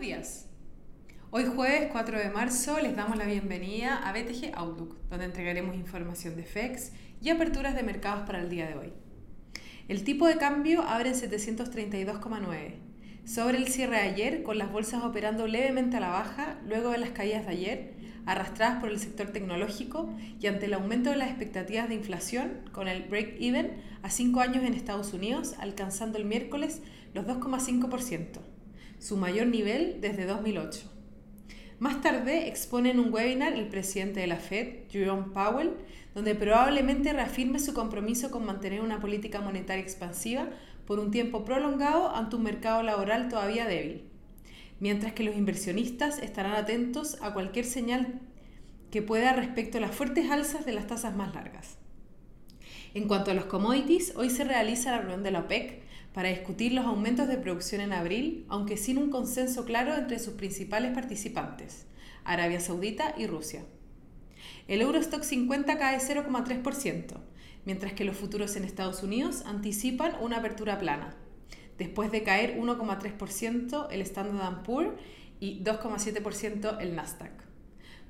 días. Hoy jueves 4 de marzo les damos la bienvenida a BTG Outlook, donde entregaremos información de FEX y aperturas de mercados para el día de hoy. El tipo de cambio abre en 732,9. Sobre el cierre de ayer, con las bolsas operando levemente a la baja, luego de las caídas de ayer, arrastradas por el sector tecnológico y ante el aumento de las expectativas de inflación, con el break-even a 5 años en Estados Unidos, alcanzando el miércoles los 2,5% su mayor nivel desde 2008. Más tarde expone en un webinar el presidente de la Fed, Jerome Powell, donde probablemente reafirme su compromiso con mantener una política monetaria expansiva por un tiempo prolongado ante un mercado laboral todavía débil, mientras que los inversionistas estarán atentos a cualquier señal que pueda respecto a las fuertes alzas de las tasas más largas. En cuanto a los commodities, hoy se realiza la reunión de la OPEC, para discutir los aumentos de producción en abril, aunque sin un consenso claro entre sus principales participantes, Arabia Saudita y Rusia. El Eurostock 50 cae 0,3%, mientras que los futuros en Estados Unidos anticipan una apertura plana, después de caer 1,3% el Standard Poor's y 2,7% el Nasdaq.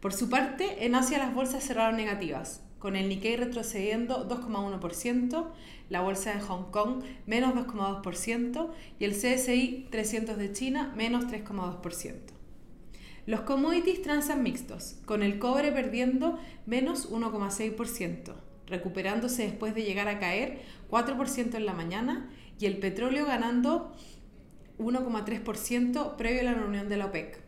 Por su parte, en Asia las bolsas cerraron negativas, con el Nikkei retrocediendo 2,1%, la bolsa de Hong Kong menos 2,2% y el CSI 300 de China menos 3,2%. Los commodities transan mixtos, con el cobre perdiendo menos 1,6%, recuperándose después de llegar a caer 4% en la mañana, y el petróleo ganando 1,3% previo a la reunión de la OPEC.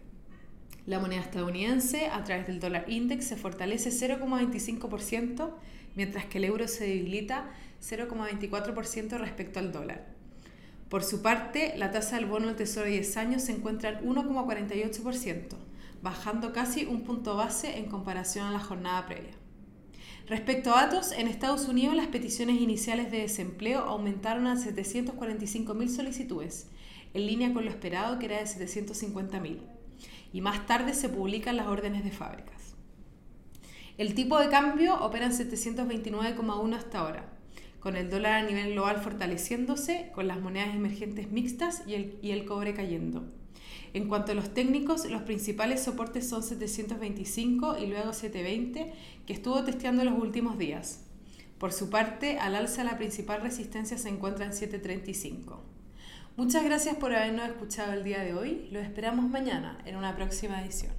La moneda estadounidense a través del dólar index se fortalece 0,25%, mientras que el euro se debilita 0,24% respecto al dólar. Por su parte, la tasa del bono del Tesoro de 10 años se encuentra en 1,48%, bajando casi un punto base en comparación a la jornada previa. Respecto a datos, en Estados Unidos las peticiones iniciales de desempleo aumentaron a 745.000 solicitudes, en línea con lo esperado que era de 750.000 y más tarde se publican las órdenes de fábricas. El tipo de cambio opera en 729,1 hasta ahora, con el dólar a nivel global fortaleciéndose, con las monedas emergentes mixtas y el, cobre cayendo. En cuanto a los técnicos, los principales soportes son 725 y luego 720, que estuvo testeando los últimos días. Por su parte, al alza la principal resistencia se encuentra en 735. Muchas gracias por habernos escuchado el día de hoy. Lo esperamos mañana en una próxima edición.